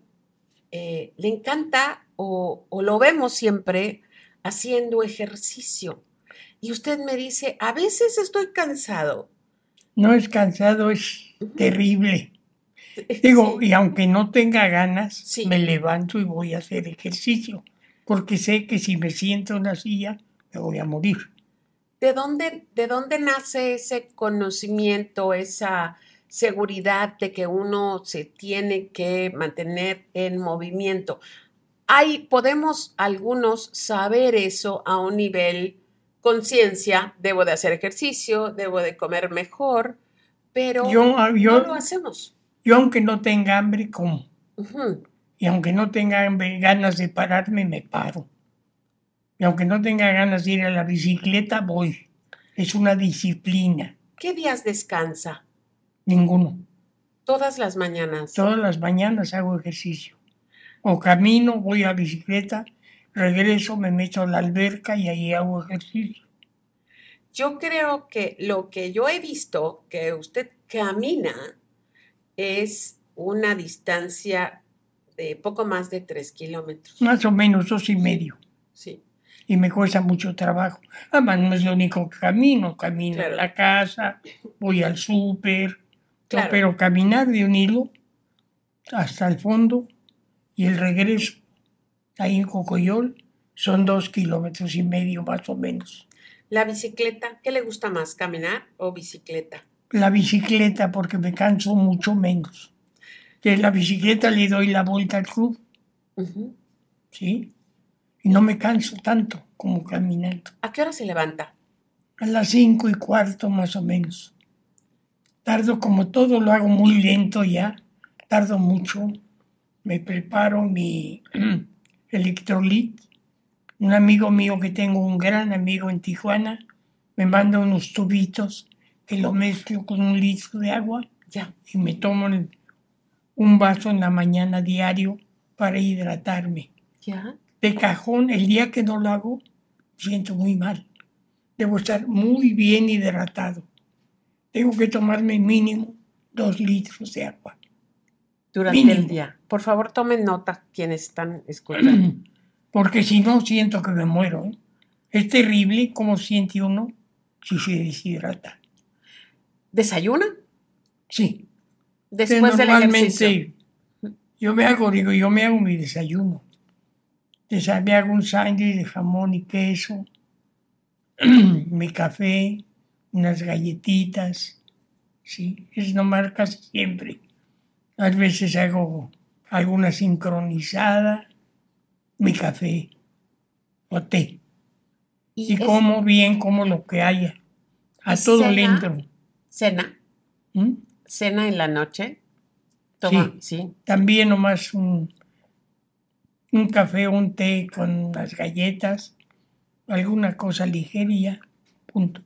eh, le encanta o, o lo vemos siempre haciendo ejercicio. Y usted me dice, a veces estoy cansado. No es cansado, es terrible. Digo, y aunque no tenga ganas, Sí. me levanto y voy a hacer ejercicio, porque sé que si me siento en una silla, me voy a morir. ¿De dónde, ¿De dónde nace ese conocimiento, esa seguridad de que uno se tiene que mantener en movimiento? Hay, podemos algunos saber eso a un nivel conciencia, debo de hacer ejercicio, debo de comer mejor, pero Yo, ah, yo, no lo hacemos. yo aunque no tenga hambre, como. Y aunque no tenga hambre- ganas de pararme, me paro. Y aunque no tenga ganas de ir a la bicicleta, voy. Es una disciplina. ¿Qué días descansa? Ninguno. Todas las mañanas. Todas las mañanas hago ejercicio. O camino, voy a bicicleta, regreso, me meto a la alberca y ahí hago ejercicio. Yo creo que lo que yo he visto que usted camina es una distancia de poco más de tres kilómetros. Más o menos dos y medio. Sí. Y me cuesta mucho trabajo. Además, no es lo único que camino. Camino Claro. a la casa, voy al súper. Claro. Pero caminar de un hilo hasta el fondo y el regreso ahí en Cocoyol son dos kilómetros y medio más o menos. La bicicleta, ¿qué le gusta más, caminar o bicicleta? La bicicleta porque me canso mucho menos. De la bicicleta le doy la vuelta al club. ¿sí? Y no me canso tanto como caminando. ¿A qué hora se levanta? A las cinco y cuarto más o menos. Tardo como todo, lo hago muy lento ya. Tardo mucho. Me preparo mi electrolit. Un amigo mío que tengo, un gran amigo en Tijuana, me manda unos tubitos que lo mezclo con un litro de agua Ya. y me tomo un vaso en la mañana diario para hidratarme. Ya. De cajón, el día que no lo hago, siento muy mal. Debo estar muy bien hidratado. Tengo que tomarme mínimo dos litros de agua. durante el día. Por favor, tomen nota quienes están escuchando. Porque si no, siento que me muero. ¿eh? Es terrible cómo siente uno si se deshidrata. ¿Desayuna? Sí. Después del ejercicio. yo me hago, digo, yo me hago mi desayuno. Desa- Me hago un sándwich de jamón y queso, mi café, unas galletitas, sí, es nomás casi siempre. A veces hago alguna sincronizada, mi café o té. Y, es como bien, como lo que haya. A ¿Y todo cena? le entro. cena, ¿Mm? cena en la noche. Toma, sí. También nomás un, un café, un té con las galletas, alguna cosa ligería, punto.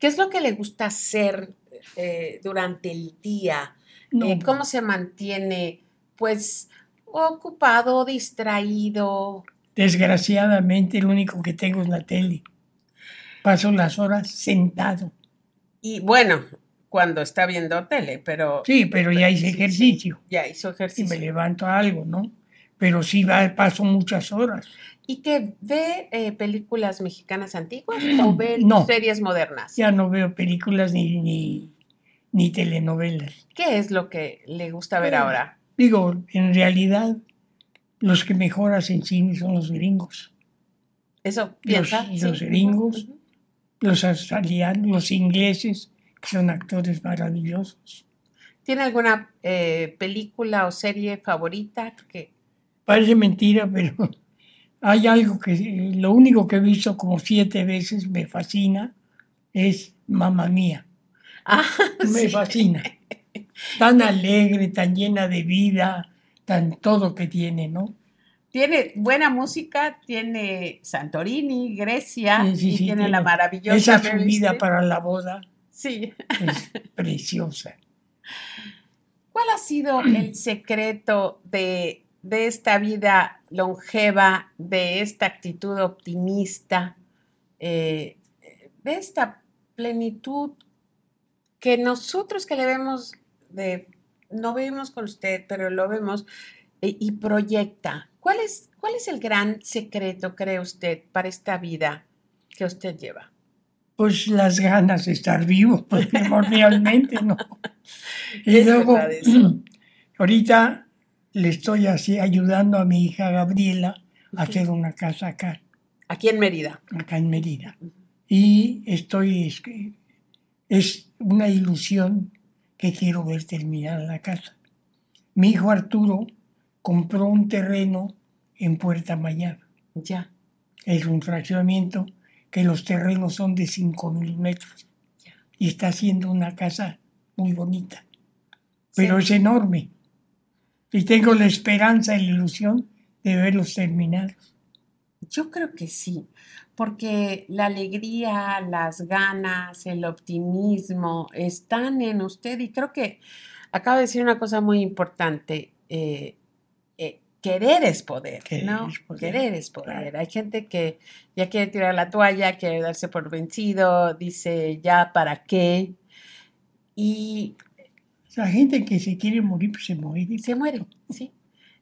¿Qué es lo que le gusta hacer eh, durante el día? No, Eh, ¿Cómo se mantiene, pues, ocupado, distraído? Desgraciadamente lo único que tengo es la tele. Paso las horas sentado. Y bueno, cuando está viendo tele, pero Sí, pero ya hice sí, ejercicio ya hizo y me ejercicio. levanto a algo, ¿no? Pero sí va, paso muchas horas. ¿Y que ve eh, películas mexicanas antiguas o ve No. series modernas? Ya no veo películas ni, ni, ni telenovelas. ¿Qué es lo que le gusta ver ahora? Digo, en realidad, los que mejor hacen cine son los gringos. ¿Eso piensa? Los- gringos. Los australianos, los ingleses, que son actores maravillosos. ¿Tiene alguna eh, película o serie favorita que Parece mentira, pero hay algo que lo único que he visto como siete veces me fascina es Mamma Mía. Ah, Me sí. fascina. Tan alegre, tan llena de vida, tan todo que tiene, ¿no? Tiene buena música, tiene Santorini, Grecia, Sí, sí, y tiene, la maravillosa Esa subida para la boda Sí. es preciosa. ¿Cuál ha sido el secreto de, de esta vida longeva, de esta actitud optimista, eh, de esta plenitud que nosotros que le vemos de, no vemos con usted, pero lo vemos eh, y proyecta? ¿Cuál es, ¿Cuál es el gran secreto, cree usted, para esta vida que usted lleva? Pues las ganas de estar vivo, pues primordialmente, ¿no? Y luego, ahorita le estoy así ayudando a mi hija Gabriela a hacer una casa acá, Aquí en Mérida. acá en Mérida. Y estoy, es, es una ilusión que quiero ver terminada la casa. Mi hijo Arturo compró un terreno en Puerta Mayar. Ya. Es un fraccionamiento que los terrenos son de 5.000 metros. Ya. Y está haciendo una casa muy bonita. Pero Sí. es enorme. Y tengo la esperanza y la ilusión de verlos terminados. Yo creo que sí, porque la alegría, las ganas, el optimismo están en usted y creo que acaba de decir una cosa muy importante. eh, eh, querer es poder, Querer ¿no? es poder, Querer es poder. Hay gente que ya quiere tirar la toalla, quiere darse por vencido, dice ya para qué y La gente que se quiere morir, pues se muere. se muere, ¿sí?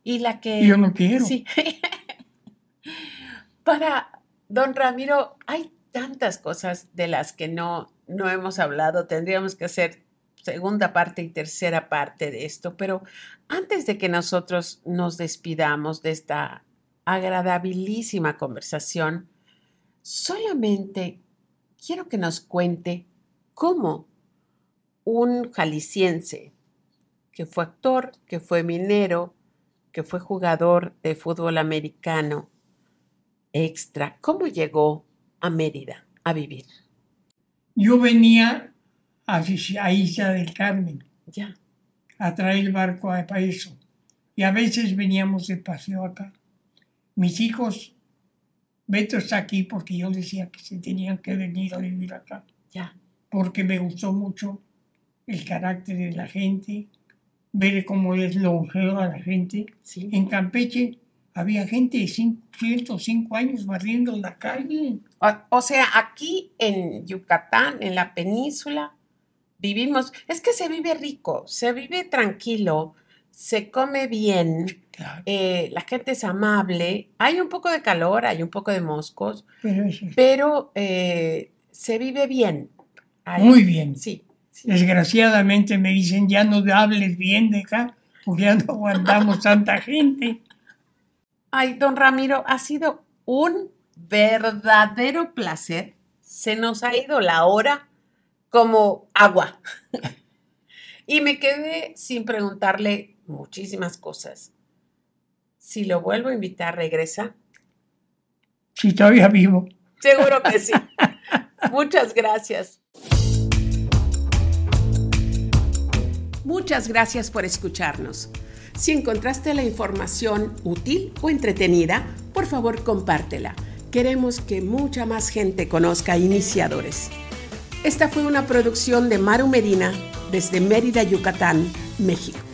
Y la que... Yo no quiero. Sí. Para don Ramiro, hay tantas cosas de las que no, no hemos hablado. Tendríamos que hacer segunda parte y tercera parte de esto. Pero antes de que nosotros nos despidamos de esta agradabilísima conversación, solamente quiero que nos cuente cómo un jalisciense que fue actor, que fue minero, que fue jugador de fútbol americano extra, ¿cómo llegó a Mérida a vivir? Yo venía a, a Isla del Carmen Ya, a traer el barco a para eso. Y a veces veníamos de paseo acá. Mis hijos, Beto está aquí porque yo decía que se tenían que venir a vivir acá. ya, Porque me gustó mucho el carácter de la gente, ver cómo es longeva la gente. sí. En Campeche había gente de cin- 105 años barriendo la calle. O, o sea, aquí en Yucatán, en la península, vivimos, es que se vive rico, se vive tranquilo, se come bien, Claro. eh, la gente es amable, hay un poco de calor, hay un poco de moscos, Pero eh, se vive bien. Ahí- Muy bien. Sí. Desgraciadamente me dicen, ya no hables bien de acá, porque ya no aguantamos tanta gente. Ay, don Ramiro, ha sido un verdadero placer. Se nos ha ido la hora como agua. y me quedé sin preguntarle muchísimas cosas. Si lo vuelvo a invitar, regresa. Si todavía vivo. Seguro que sí. Muchas gracias. Muchas gracias por escucharnos. Si encontraste la información útil o entretenida, por favor compártela. Queremos que mucha más gente conozca iniciadores. Esta fue una producción de Maru Medina desde Mérida, Yucatán, México.